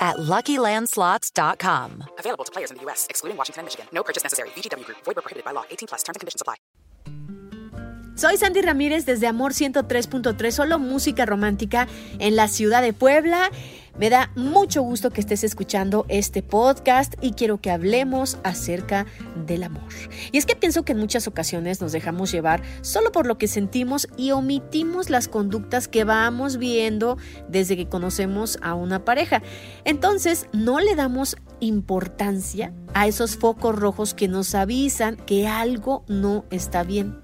at LuckyLandSlots.com. Available to players in the U.S., excluding Washington and Michigan. No purchase necessary. VGW Group. Void prohibited by law. 18 plus. Terms and conditions apply. Soy Sandy Ramírez desde Amor 103.3, solo música romántica en la ciudad de Puebla. Me da mucho gusto que estés escuchando este podcast y quiero que hablemos acerca del amor. Y es que pienso que en muchas ocasiones nos dejamos llevar solo por lo que sentimos y omitimos las conductas que vamos viendo desde que conocemos a una pareja. Entonces, no le damos importancia a esos focos rojos que nos avisan que algo no está bien.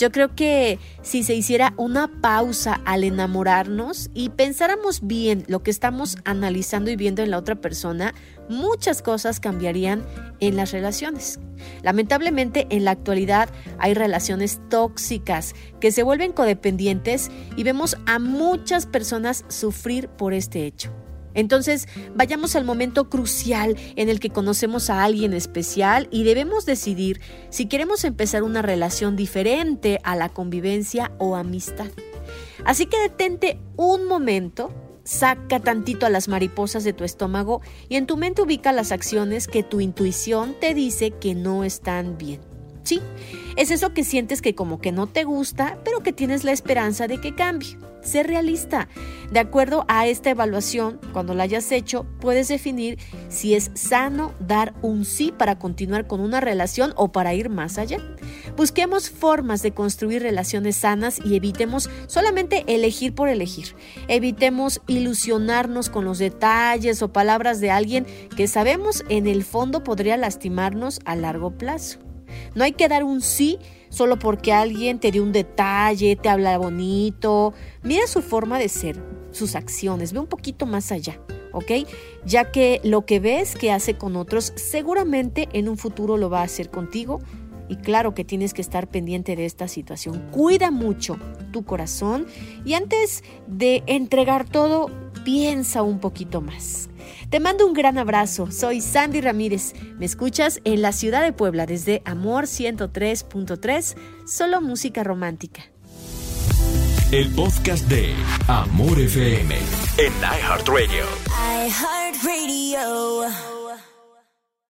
Yo creo que si se hiciera una pausa al enamorarnos y pensáramos bien lo que estamos analizando y viendo en la otra persona, muchas cosas cambiarían en las relaciones. Lamentablemente en la actualidad hay relaciones tóxicas que se vuelven codependientes y vemos a muchas personas sufrir por este hecho. Entonces, vayamos al momento crucial en el que conocemos a alguien especial y debemos decidir si queremos empezar una relación diferente a la convivencia o amistad. Así que detente un momento, saca tantito a las mariposas de tu estómago y en tu mente ubica las acciones que tu intuición te dice que no están bien. Sí, es eso que sientes que como que no te gusta, pero que tienes la esperanza de que cambie. Sé realista. De acuerdo a esta evaluación, cuando la hayas hecho, puedes definir si es sano dar un sí para continuar con una relación o para ir más allá. Busquemos formas de construir relaciones sanas y evitemos solamente elegir por elegir. Evitemos ilusionarnos con los detalles o palabras de alguien que sabemos en el fondo podría lastimarnos a largo plazo. No hay que dar un sí solo porque alguien te dio un detalle, te habla bonito. Mira su forma de ser, sus acciones, ve un poquito más allá, ¿ok? Ya que lo que ves que hace con otros, seguramente en un futuro lo va a hacer contigo. Y claro que tienes que estar pendiente de esta situación. Cuida mucho tu corazón y antes de entregar todo, piensa un poquito más. Te mando un gran abrazo. Soy Sandy Ramírez. Me escuchas en la ciudad de Puebla desde Amor 103.3, solo música romántica. El podcast de Amor FM en iHeartRadio. iHeartRadio.